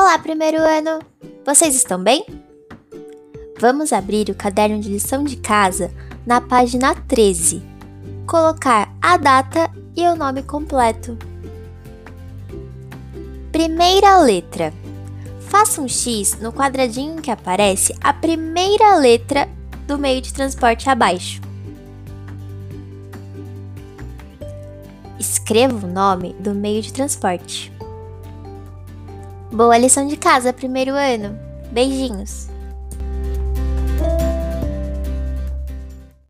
Olá, primeiro ano! Vocês estão bem? Vamos abrir o caderno de lição de casa na página 13. Colocar a data e o nome completo. Primeira letra. Faça um X no quadradinho que aparece a primeira letra do meio de transporte abaixo. Escreva o nome do meio de transporte. Boa lição de casa, primeiro ano. Beijinhos!